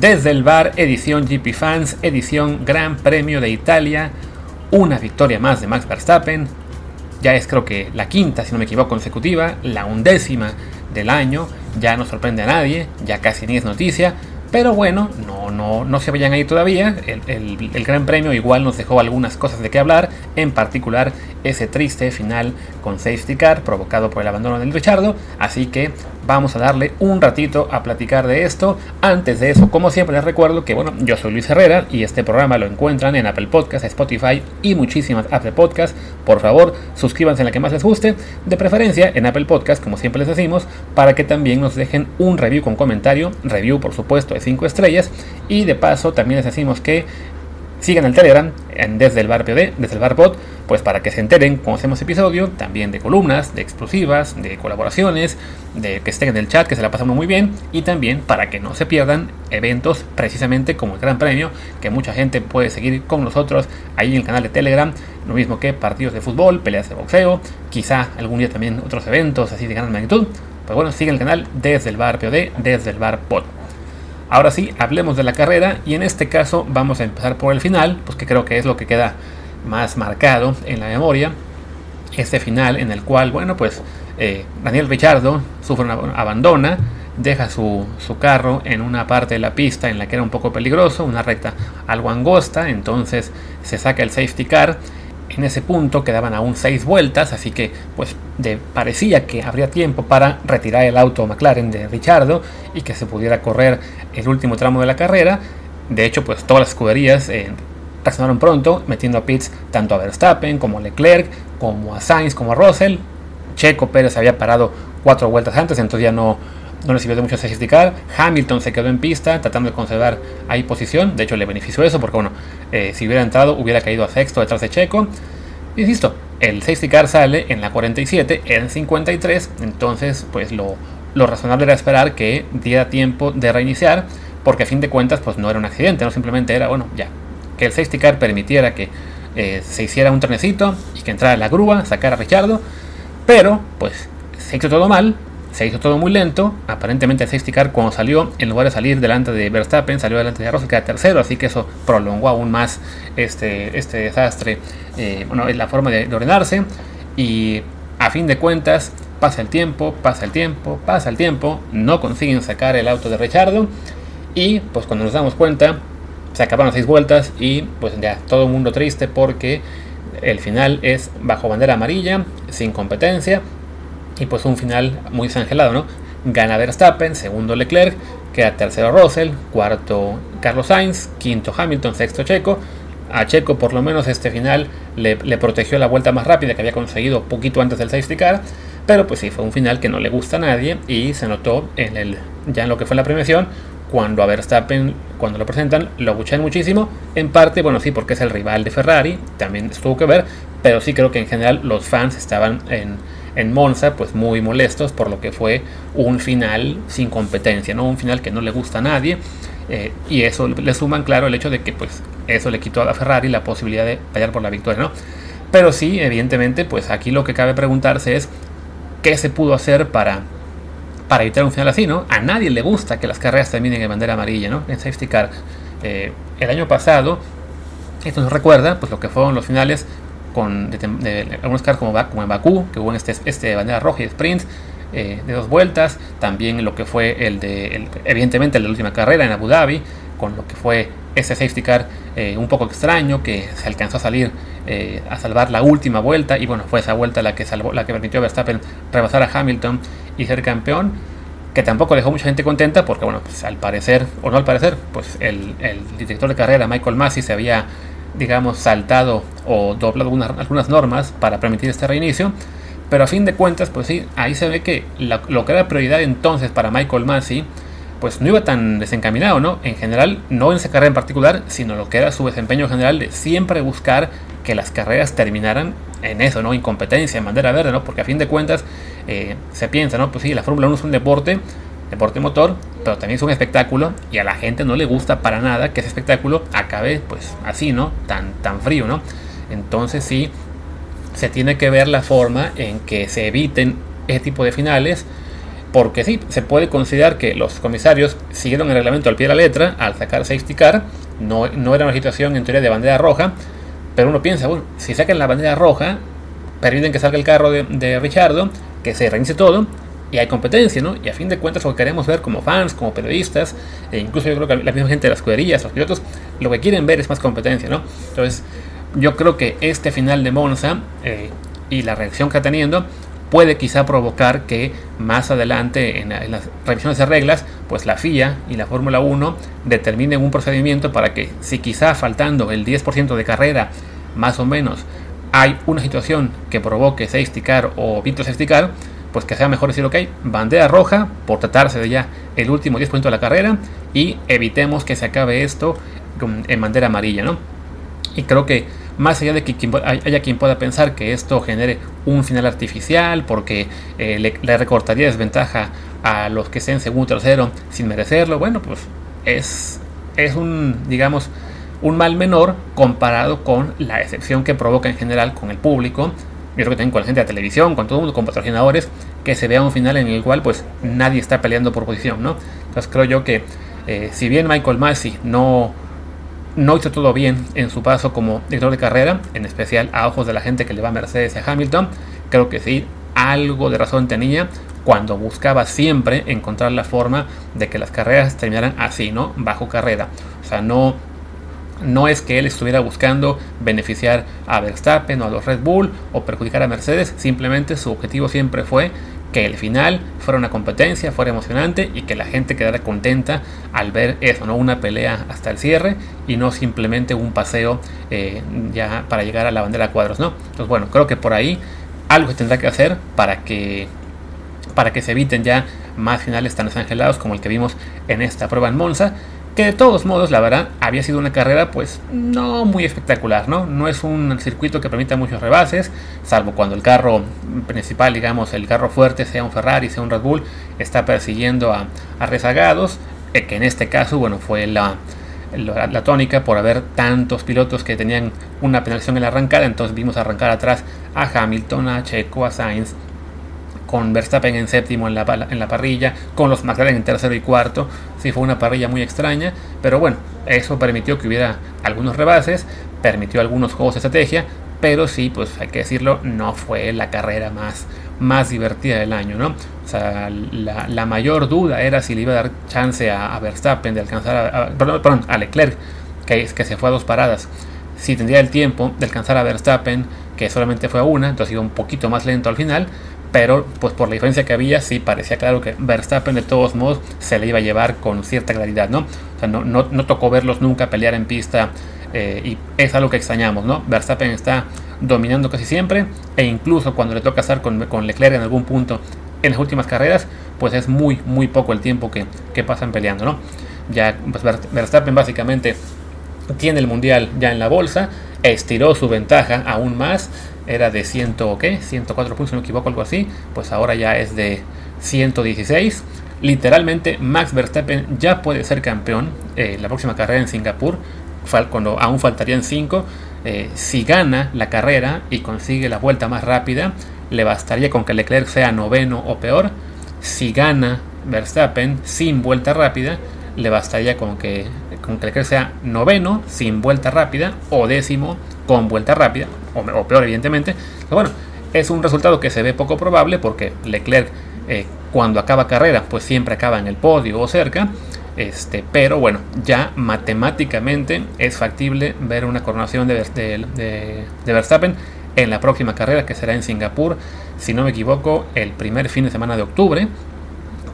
Desde el bar, edición GP Fans, edición Gran Premio de Italia, una victoria más de Max Verstappen. Ya es creo que la quinta, si no me equivoco, consecutiva, la undécima del año. Ya no sorprende a nadie, ya casi ni es noticia. Pero bueno, no, no, no se vayan ahí todavía. El, el, Gran Premio igual nos dejó algunas cosas de qué hablar, en particular ese triste final con safety car provocado por el abandono del Richardo. Así que vamos a darle un ratito a platicar de esto. Antes de eso, como siempre les recuerdo que bueno, yo soy Luis Herrera y este programa lo encuentran en Apple Podcasts, Spotify y muchísimas Apple Podcasts. Por favor, suscríbanse en la que más les guste, de preferencia en Apple Podcasts, como siempre les decimos, para que también nos dejen un review con comentario, review por supuesto de 5 estrellas y de paso también les decimos que sigan el Telegram en desde el bar POD, desde el bar pues para que se enteren cuando hacemos episodio, también de columnas, de exclusivas, de colaboraciones, de que estén en el chat, que se la pasamos muy bien, y también para que no se pierdan eventos precisamente como el Gran Premio, que mucha gente puede seguir con nosotros ahí en el canal de Telegram, lo mismo que partidos de fútbol, peleas de boxeo, quizá algún día también otros eventos así de gran magnitud. Pues bueno, sigan el canal desde el bar POD, desde el bar. Ahora sí, hablemos de la carrera y en este caso vamos a empezar por el final, pues que creo que es lo que queda más marcado en la memoria. Este final en el cual, bueno, pues eh, Daniel Richardo sufre una, abandona, deja su, su, carro en una parte de la pista en la que era un poco peligroso, una recta algo angosta, entonces se saca el safety car en ese punto quedaban aún seis vueltas, así que pues parecía que habría tiempo para retirar el auto McLaren de Richardo y que se pudiera correr el último tramo de la carrera. De hecho, pues todas las escuderías eh, reaccionaron pronto, metiendo a pits tanto a Verstappen como a Leclerc, como a Sainz, como a Russell. Checo Pérez había parado cuatro vueltas antes, entonces ya no, no le sirvió de mucho safety. Hamilton se quedó en pista tratando de conservar ahí posición. De hecho, le benefició eso porque, bueno, eh, si hubiera entrado, hubiera caído a sexto detrás de Checo. Insisto, el safety car sale en la 47, en 53. Entonces, pues lo, lo razonable era esperar que diera tiempo de reiniciar. Porque a fin de cuentas, pues no era un accidente, no simplemente era, bueno, ya. Que el safety car permitiera que eh, se hiciera un trenecito y que entrara la grúa, sacara a Richardo. Pero, pues, se hizo todo mal, se hizo todo muy lento. Aparentemente safety car cuando salió, en lugar de salir delante de Verstappen, salió delante de Russell, que era tercero, así que eso prolongó aún más este, este desastre. Eh, bueno, es la forma de, ordenarse. Y a fin de cuentas, pasa el tiempo, pasa el tiempo, pasa el tiempo, no consiguen sacar el auto de Richardo. Y pues cuando nos damos cuenta, se acabaron las seis vueltas y pues ya todo el mundo triste porque el final es bajo bandera amarilla, sin competencia, y pues un final muy desangelado, ¿no? Gana Verstappen, segundo Leclerc, queda tercero Russell, cuarto Carlos Sainz, quinto Hamilton, sexto Checo. A Checo por lo menos este final le, protegió la vuelta más rápida que había conseguido poquito antes del safety car. Pero pues sí, fue un final que no le gusta a nadie y se notó en el, ya en lo que fue la premiación cuando a Verstappen, cuando lo presentan, lo buchan muchísimo. En parte, bueno, sí, porque es el rival de Ferrari, también estuvo que ver, pero sí creo que en general los fans estaban en, en Monza, pues muy molestos por lo que fue un final sin competencia, ¿no? Un final que no le gusta a nadie. Eh, y eso le suman, claro, el hecho de que pues eso le quitó a Ferrari la posibilidad de pelear por la victoria, ¿no? Pero sí, evidentemente, pues aquí lo que cabe preguntarse es qué se pudo hacer para, para evitar un final así, ¿no? A nadie le gusta que las carreras terminen en bandera amarilla, ¿no? En safety car. Eh, el año pasado, esto nos recuerda, pues lo que fueron los finales con de, algunos carros como, como en Bakú, que hubo este, este bandera roja y sprint eh, de dos vueltas, también lo que fue el de, evidentemente el de la última carrera en Abu Dhabi, con lo que fue ese safety car eh, un poco extraño que se alcanzó a salir eh, a salvar la última vuelta y bueno, fue esa vuelta la que salvó, la que permitió a Verstappen rebasar a Hamilton y ser campeón que tampoco dejó mucha gente contenta porque bueno, pues al parecer, o no al parecer, pues el, el director de carrera Michael Massey se había digamos, saltado o doblado algunas, normas para permitir este reinicio. Pero a fin de cuentas, pues sí, ahí se ve que lo que era prioridad entonces para Michael Massey, pues no iba tan desencaminado, ¿no? En general, no en esa carrera en particular, sino lo que era su desempeño general de siempre buscar que las carreras terminaran en eso, ¿no? Incompetencia, en bandera verde, ¿no? Porque a fin de cuentas eh, se piensa, ¿no? Pues sí, la Fórmula 1 es un deporte, deporte motor, pero también es un espectáculo y a la gente no le gusta para nada que ese espectáculo acabe pues así, ¿no? Tan, tan frío, ¿no? Entonces sí, se tiene que ver la forma en que se eviten ese tipo de finales porque sí, se puede considerar que los comisarios siguieron el reglamento al pie de la letra al sacar safety car, no, no era una situación en teoría de bandera roja, pero uno piensa, bueno, si sacan la bandera roja, permiten que salga el carro de, de Richardo, que se reinicie todo, y hay competencia, ¿no? Y a fin de cuentas lo que queremos ver como fans, como periodistas, e incluso yo creo que la misma gente de las escuderías, los pilotos, lo que quieren ver es más competencia, ¿no? Entonces, yo creo que este final de Monza eh, y la reacción que está teniendo puede quizá provocar que más adelante en, las revisiones de reglas, pues la FIA y la Fórmula 1 determinen un procedimiento para que si quizá faltando el 10% de carrera, más o menos, hay una situación que provoque safety car o vito safety car, pues que sea mejor decir, ok, bandera roja por tratarse de ya el último 10% de la carrera y evitemos que se acabe esto en bandera amarilla, ¿no? Y creo que más allá de que haya quien pueda pensar que esto genere un final artificial porque eh, le, recortaría desventaja a los que estén segundo tercero sin merecerlo, bueno, pues es, es un, digamos, un mal menor comparado con la excepción que provoca en general con el público. Yo creo que también con la gente de televisión, con todo el mundo, con patrocinadores, que se vea un final en el cual pues nadie está peleando por posición, ¿no? Entonces creo yo que eh, si bien Michael Massey no no hizo todo bien en su paso como director de carrera, en especial a ojos de la gente que le va a Mercedes a Hamilton. Creo que sí, algo de razón tenía cuando buscaba siempre encontrar la forma de que las carreras terminaran así, ¿no? Bajo carrera. O sea, no, no es que él estuviera buscando beneficiar a Verstappen o a los Red Bull o perjudicar a Mercedes, simplemente su objetivo siempre fue que el final fuera una competencia, fuera emocionante y que la gente quedara contenta al ver eso, ¿no? Una pelea hasta el cierre y no simplemente un paseo eh, ya para llegar a la bandera a cuadros, ¿no? Entonces, bueno, creo que por ahí algo se tendrá que hacer para que, para que se eviten ya más finales tan desangelados como el que vimos en esta prueba en Monza de todos modos, la verdad, había sido una carrera pues no muy espectacular, ¿no? No es un circuito que permita muchos rebases, salvo cuando el carro principal, digamos, el carro fuerte, sea un Ferrari, sea un Red Bull, está persiguiendo a, rezagados, eh, que en este caso, bueno, fue la, la, tónica por haber tantos pilotos que tenían una penalización en la arrancada, entonces vimos arrancar atrás a Hamilton, a Checo, a Sainz, con Verstappen en séptimo en la, parrilla, con los McLaren en tercero y cuarto. Sí fue una parrilla muy extraña, pero bueno, eso permitió que hubiera algunos rebases, permitió algunos juegos de estrategia, pero sí, pues hay que decirlo, no fue la carrera más, más divertida del año, ¿no? O sea, la, mayor duda era si le iba a dar chance a, Verstappen de alcanzar a, perdón, a Leclerc, que, que se fue a dos paradas. Si tendría el tiempo de alcanzar a Verstappen, que solamente fue a una, entonces iba un poquito más lento al final, pero pues por la diferencia que había sí parecía claro que Verstappen de todos modos se le iba a llevar con cierta claridad, ¿no? O sea, no, no, no tocó verlos nunca pelear en pista eh, y es algo que extrañamos, ¿no? Verstappen está dominando casi siempre e incluso cuando le toca estar con, con Leclerc en algún punto en las últimas carreras, pues es muy, muy poco el tiempo que, que pasan peleando, ¿no? Ya pues Verstappen básicamente tiene el mundial ya en la bolsa, estiró su ventaja aún más era de 100, ¿qué? 104 puntos, si no me equivoco, algo así, pues ahora ya es de 116. Literalmente, Max Verstappen ya puede ser campeón eh, la próxima carrera en Singapur, cuando aún faltarían 5. Eh, si gana la carrera y consigue la vuelta más rápida, le bastaría con que Leclerc sea noveno o peor. Si gana Verstappen sin vuelta rápida, le bastaría con que, con que Leclerc sea noveno sin vuelta rápida o décimo con vuelta rápida, o, peor evidentemente. Pero bueno, es un resultado que se ve poco probable porque Leclerc eh, cuando acaba carrera pues siempre acaba en el podio o cerca. Este, pero bueno, ya matemáticamente es factible ver una coronación de, de, Verstappen en la próxima carrera que será en Singapur, si no me equivoco, el primer fin de semana de octubre,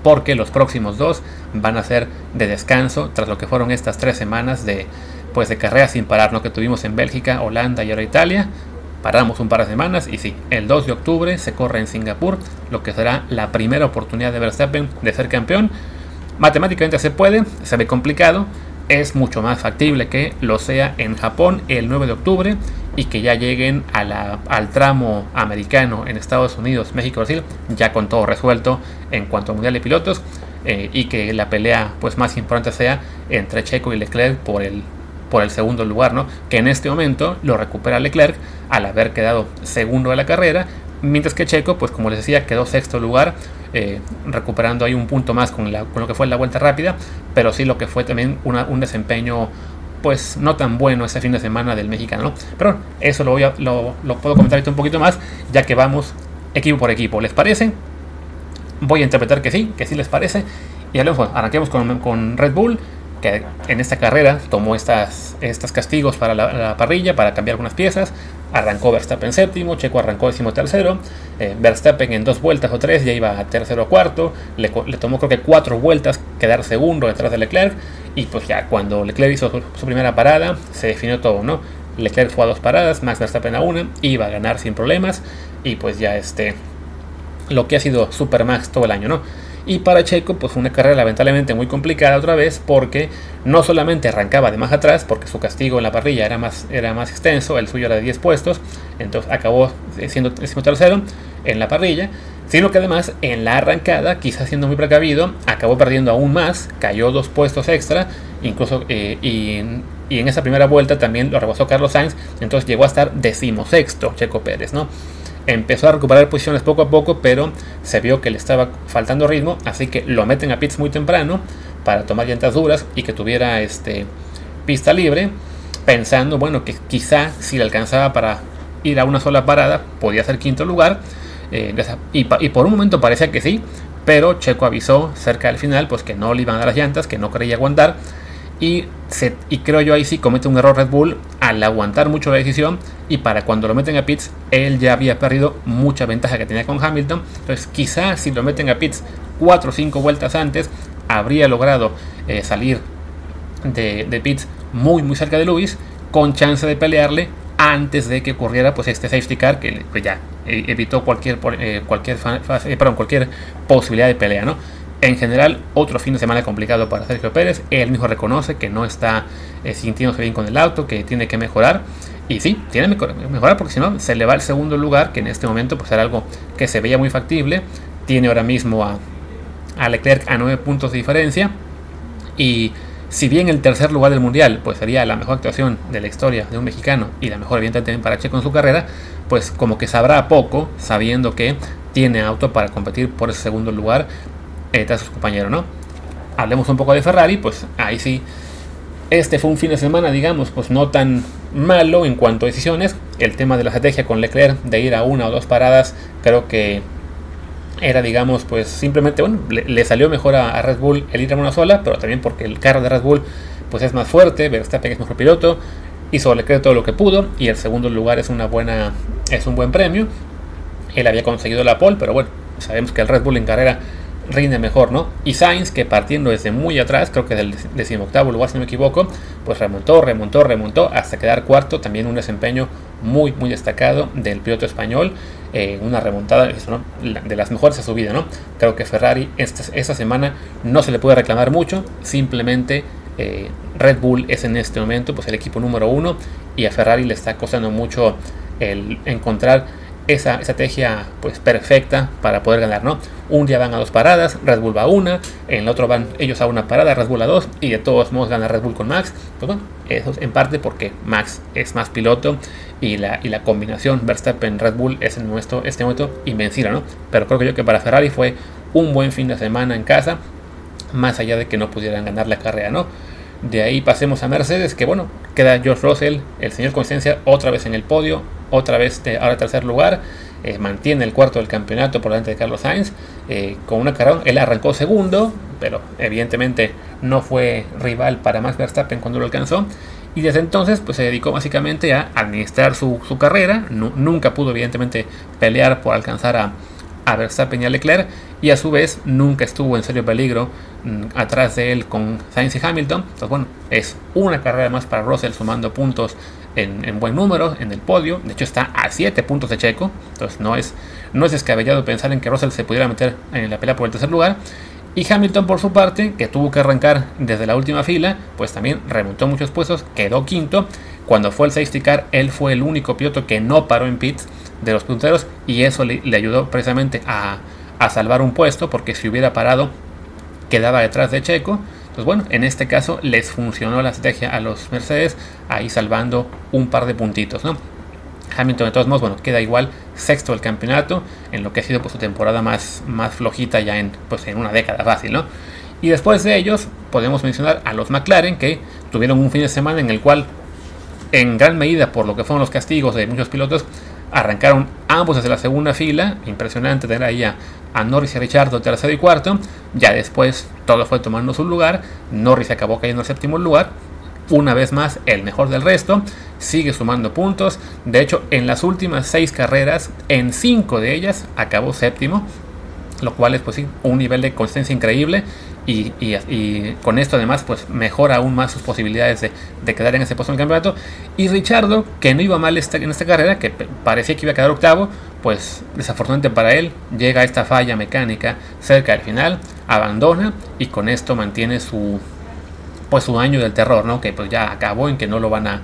porque los próximos dos van a ser de descanso tras lo que fueron estas tres semanas de, pues de carrera sin parar, ¿no? que tuvimos en Bélgica, Holanda y ahora Italia. Paramos un par de semanas y sí, el 2 de octubre se corre en Singapur, lo que será la primera oportunidad de Verstappen de ser campeón. Matemáticamente se puede, se ve complicado, es mucho más factible que lo sea en Japón el 9 de octubre y que ya lleguen al tramo americano en Estados Unidos, México, Brasil, ya con todo resuelto en cuanto a Mundial de Pilotos eh, y que la pelea pues más importante sea entre Checo y Leclerc por el por el segundo lugar, ¿no? Que en este momento lo recupera Leclerc al haber quedado segundo de la carrera, mientras que Checo, pues como les decía, quedó sexto lugar eh, recuperando ahí un punto más con, lo que fue la vuelta rápida, pero sí lo que fue también un desempeño pues no tan bueno ese fin de semana del mexicano. Pero eso lo, voy a, lo, puedo comentar un poquito más, ya que vamos equipo por equipo. ¿Les parece? Voy a interpretar que sí, que sí les parece. Y luego arranquemos con, con Red Bull que en esta carrera tomó estas, estos castigos para la, parrilla, para cambiar algunas piezas. Arrancó Verstappen séptimo, Checo arrancó décimo tercero. Eh, Verstappen en dos vueltas o tres ya iba a tercero o cuarto. Le, tomó creo que cuatro vueltas quedar segundo detrás de Leclerc. Y pues ya cuando Leclerc hizo su, primera parada, se definió todo, ¿no? Leclerc fue a dos paradas, Max Verstappen a una, iba a ganar sin problemas. Y pues ya este, lo que ha sido Super Max todo el año, ¿no? Y para Checo, pues fue una carrera lamentablemente muy complicada otra vez, porque no solamente arrancaba de más atrás, porque su castigo en la parrilla era más, era más extenso, el suyo era de 10 puestos, entonces acabó siendo tercero en la parrilla, sino que además en la arrancada, quizás siendo muy precavido, acabó perdiendo aún más, cayó dos puestos extra, incluso eh, y, y, en esa primera vuelta también lo rebasó Carlos Sainz, entonces llegó a estar decimosexto Checo Pérez, ¿no? Empezó a recuperar posiciones poco a poco, pero se vio que le estaba faltando ritmo, así que lo meten a pits muy temprano para tomar llantas duras y que tuviera este, pista libre, pensando, bueno, que quizá si le alcanzaba para ir a una sola parada, podía ser quinto lugar, eh, y, y, por un momento parecía que sí, pero Checo avisó cerca del final, pues que no le iban a dar las llantas, que no quería aguantar, y, creo yo ahí sí comete un error Red Bull al aguantar mucho la decisión y para cuando lo meten a pits él ya había perdido mucha ventaja que tenía con Hamilton. Entonces quizás si lo meten a pits 4 o 5 vueltas antes habría logrado eh, salir de, de, pits muy muy cerca de Lewis con chance de pelearle antes de que ocurriera pues este safety car que pues, ya eh, evitó cualquier, eh, cualquier, perdón, cualquier posibilidad de pelea. ¿no? En general, otro fin de semana complicado para Sergio Pérez. Él mismo reconoce que no está eh, sintiéndose bien con el auto, que tiene que mejorar. Y sí, tiene que mejorar porque si no, se le va al segundo lugar, que en este momento pues era algo que se veía muy factible. Tiene ahora mismo a, Leclerc a 9 puntos de diferencia. Y si bien el tercer lugar del mundial pues sería la mejor actuación de la historia de un mexicano y la mejor evidentemente también para Checo en su carrera, pues como que sabrá poco sabiendo que tiene auto para competir por ese segundo lugar eh, a sus compañeros, ¿no? Hablemos un poco de Ferrari, pues ahí sí. Este fue un fin de semana, digamos, pues no tan malo en cuanto a decisiones. El tema de la estrategia con Leclerc de ir a una o dos paradas, creo que era, digamos, pues simplemente, bueno, le, salió mejor a, Red Bull el ir a una sola, pero también porque el carro de Red Bull pues es más fuerte, Verstappen es mejor piloto, hizo Leclerc todo lo que pudo y el segundo lugar es una buena, es un buen premio. Él había conseguido la pole, pero bueno, sabemos que el Red Bull en carrera rinde mejor, ¿no? Y Sainz, que partiendo desde muy atrás, creo que del decimoctavo lugar, si no me equivoco, pues remontó, remontó, remontó hasta quedar cuarto. También un desempeño muy, muy destacado del piloto español. Eh, una remontada de las mejores de su vida, ¿no? Creo que Ferrari esta, semana no se le puede reclamar mucho, simplemente eh, Red Bull es en este momento pues el equipo número uno y a Ferrari le está costando mucho el encontrar esa estrategia pues perfecta para poder ganar, ¿no? Un día van a dos paradas, Red Bull va a una, en el otro van ellos a una parada, Red Bull a dos, y de todos modos gana Red Bull con Max. Pues bueno, eso es en parte porque Max es más piloto y la, y la combinación Verstappen-Red Bull es en nuestro, este momento invencible, ¿no? Pero creo que yo que para Ferrari fue un buen fin de semana en casa, más allá de que no pudieran ganar la carrera, ¿no? De ahí pasemos a Mercedes, que bueno, queda George Russell, el señor Conciencia, otra vez en el podio, otra vez ahora tercer lugar. Eh, mantiene el cuarto del campeonato por delante de Carlos Sainz. Eh, con una carrera, él arrancó segundo, pero evidentemente no fue rival para Max Verstappen cuando lo alcanzó. Y desde entonces pues, se dedicó básicamente a administrar su, carrera. nunca pudo evidentemente pelear por alcanzar a, a Verstappen y a Leclerc y a su vez nunca estuvo en serio peligro mm, atrás de él con Sainz y Hamilton. Entonces bueno, es una carrera más para Russell sumando puntos en, buen número en el podio. De hecho está a 7 puntos de Checo. Entonces no es, no es descabellado pensar en que Russell se pudiera meter en la pelea por el tercer lugar. Y Hamilton por su parte, que tuvo que arrancar desde la última fila, pues también remontó muchos puestos, quedó quinto. Cuando fue el safety car, él fue el único piloto que no paró en pits de los punteros y eso le, ayudó precisamente a, salvar un puesto porque si hubiera parado quedaba detrás de Checo. Pues bueno, en este caso les funcionó la estrategia a los Mercedes, ahí salvando un par de puntitos, ¿no? Hamilton de todos modos, bueno, queda igual sexto del campeonato en lo que ha sido pues, su temporada más, más flojita ya en, pues, en una década fácil, ¿no? Y después de ellos podemos mencionar a los McLaren que tuvieron un fin de semana en el cual en gran medida por lo que fueron los castigos de muchos pilotos arrancaron ambos desde la segunda fila, impresionante tener ahí a, Norris y a Richardo tercero y cuarto, ya después todo fue tomando su lugar, Norris acabó cayendo en séptimo lugar, una vez más el mejor del resto, sigue sumando puntos. De hecho, en las últimas seis carreras, en cinco de ellas acabó séptimo, lo cual es pues un nivel de consistencia increíble. Y, con esto además pues mejora aún más sus posibilidades de, quedar en ese puesto en el campeonato. Y Richardo, que no iba mal en esta carrera, que parecía que iba a quedar octavo, pues desafortunadamente para él llega esta falla mecánica cerca del final, abandona y con esto mantiene su, pues su año del terror, ¿no? Que pues ya acabó en que no lo van a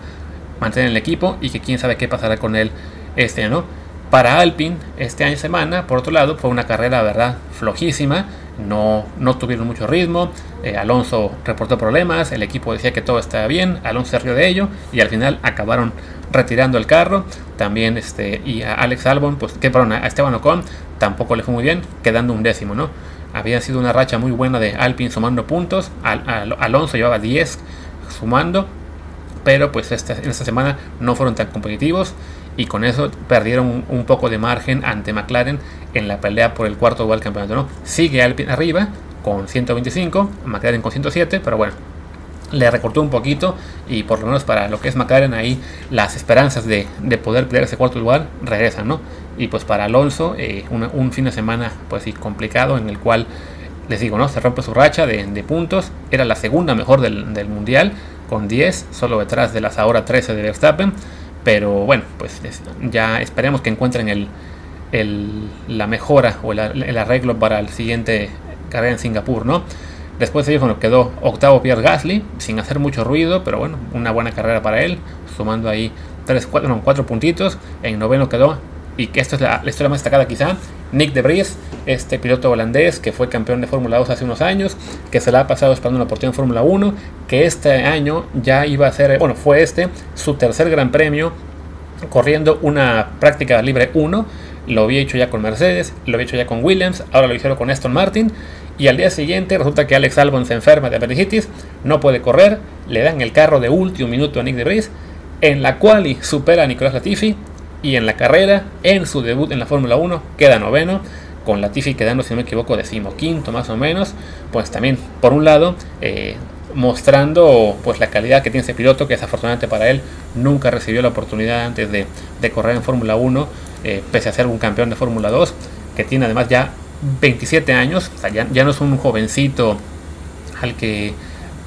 mantener en el equipo y que quién sabe qué pasará con él este año. Para Alpine, este año semana, por otro lado, fue una carrera, verdad, flojísima. No, no tuvieron mucho ritmo. Eh, Alonso reportó problemas. El equipo decía que todo estaba bien. Alonso se rió de ello. Y al final acabaron retirando el carro. También este, y a Alex Albon, pues a Esteban Ocon tampoco le fue muy bien, quedando un décimo, ¿no? había sido una racha muy buena de Alpine sumando puntos. Alonso llevaba 10 sumando, pero pues esta, en esta semana no fueron tan competitivos y con eso perdieron un, poco de margen ante McLaren en la pelea por el cuarto lugar del campeonato. ¿no? Sigue Alpine arriba con 125, McLaren con 107, pero bueno, le recortó un poquito y por lo menos para lo que es McLaren ahí las esperanzas de, poder pelear ese cuarto lugar regresan, ¿no? Y pues para Alonso eh, un fin de semana pues sí complicado en el cual les digo, ¿no? Se rompe su racha de, puntos, era la segunda mejor del, mundial con 10, solo detrás de las ahora 13 de Verstappen, pero bueno, pues ya esperemos que encuentren el, la mejora o el, el arreglo para el siguiente carrera en Singapur, ¿no? Después de ellos bueno, quedó octavo Pierre Gasly, sin hacer mucho ruido, pero bueno, una buena carrera para él, sumando ahí 3, 4, puntitos. En noveno quedó, y que esta es la, historia más destacada quizá, Nick de Vries, este piloto holandés que fue campeón de Fórmula 2 hace unos años, que se la ha pasado esperando una oportunidad en Fórmula 1, que este año ya iba a ser, bueno, fue este su tercer gran premio corriendo una práctica libre 1. Lo había hecho ya con Mercedes, lo había hecho ya con Williams, ahora lo hicieron con Aston Martin. Y al día siguiente resulta que Alex Albon se enferma de apendicitis, no puede correr, le dan el carro de último minuto a Nick de Vries, en la cual supera a Nicolás Latifi y en la carrera, en su debut en la Fórmula 1, queda noveno, con Latifi quedando, si no me equivoco, decimoquinto más o menos, pues también, por un lado, eh, mostrando pues la calidad que tiene ese piloto, que desafortunadamente para él nunca recibió la oportunidad antes de, correr en Fórmula 1, eh, pese a ser un campeón de Fórmula 2, que tiene además ya 27 años, ya, no es un jovencito al que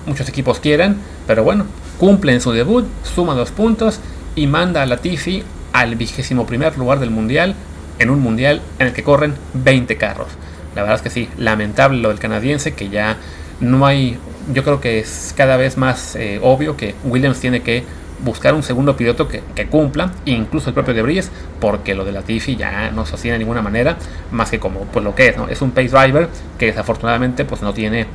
muchos equipos quieran, pero bueno, cumple en su debut, suma dos puntos y manda a Latifi al vigésimo primer lugar del mundial, en un mundial en el que corren 20 carros. La verdad es que sí, lamentable lo del canadiense, que ya no hay, yo creo que es cada vez más eh, obvio que Williams tiene que buscar un segundo piloto que, cumpla, incluso el propio De Vries, porque lo de la Latifi ya no se sostiene de ninguna manera, más que como pues, lo que es, ¿no? Es un pace driver que desafortunadamente pues, no tiene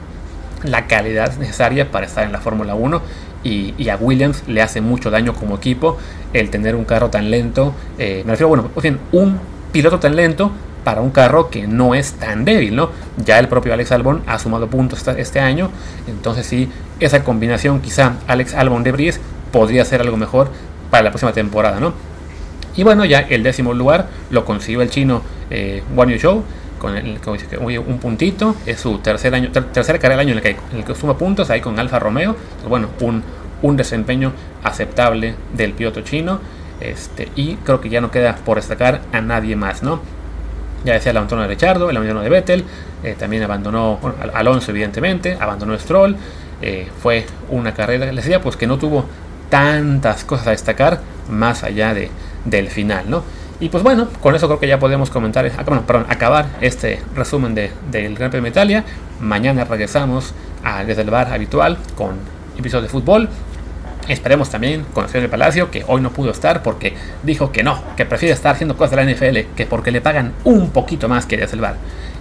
la calidad necesaria para estar en la Fórmula 1 y, a Williams le hace mucho daño como equipo el tener un carro tan lento, eh, me refiero, bueno, un piloto tan lento para un carro que no es tan débil, ¿no? Ya el propio Alex Albon ha sumado puntos este año, entonces sí, esa combinación quizá Alex Albon de Vries podría ser algo mejor para la próxima temporada, ¿no? Y bueno, ya el décimo lugar lo consiguió el chino eh, Wang Show con el, un puntito, es su tercer año, tercera carrera del año en el, que, suma puntos ahí con Alfa Romeo, bueno, un, un desempeño aceptable del piloto chino, este, y creo que ya no queda por destacar a nadie más, ¿no? Ya decía el abandono de Richardo, el abandono de Vettel, eh, también abandonó Alonso evidentemente, abandonó Stroll, eh, fue una carrera, les decía, pues que no tuvo tantas cosas a destacar más allá de, del final, ¿no? Y pues bueno, con eso creo que ya podemos comentar, ah, bueno, acabar este resumen del Gran Premio de Italia. Mañana regresamos a, desde el bar habitual con episodios de fútbol. Esperemos también con el señor del Palacio, que hoy no pudo estar porque dijo que no, que prefiere estar haciendo cosas de la NFL que porque le pagan un poquito más que desde el bar.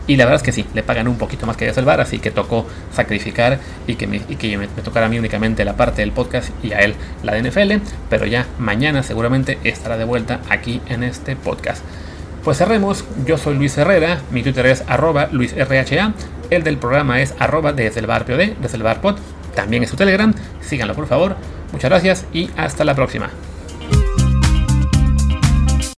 Y la verdad es que sí, le pagan un poquito más que a bar, así que tocó sacrificar y que, me, que me, tocara a mí únicamente la parte del podcast y a él la de NFL. Pero ya mañana seguramente estará de vuelta aquí en este podcast. Pues cerremos, yo soy Luis Herrera, mi Twitter es arroba luisrha, el del programa es arroba desde el bar POD, desde el bar también es su Telegram, síganlo por favor, muchas gracias y hasta la próxima.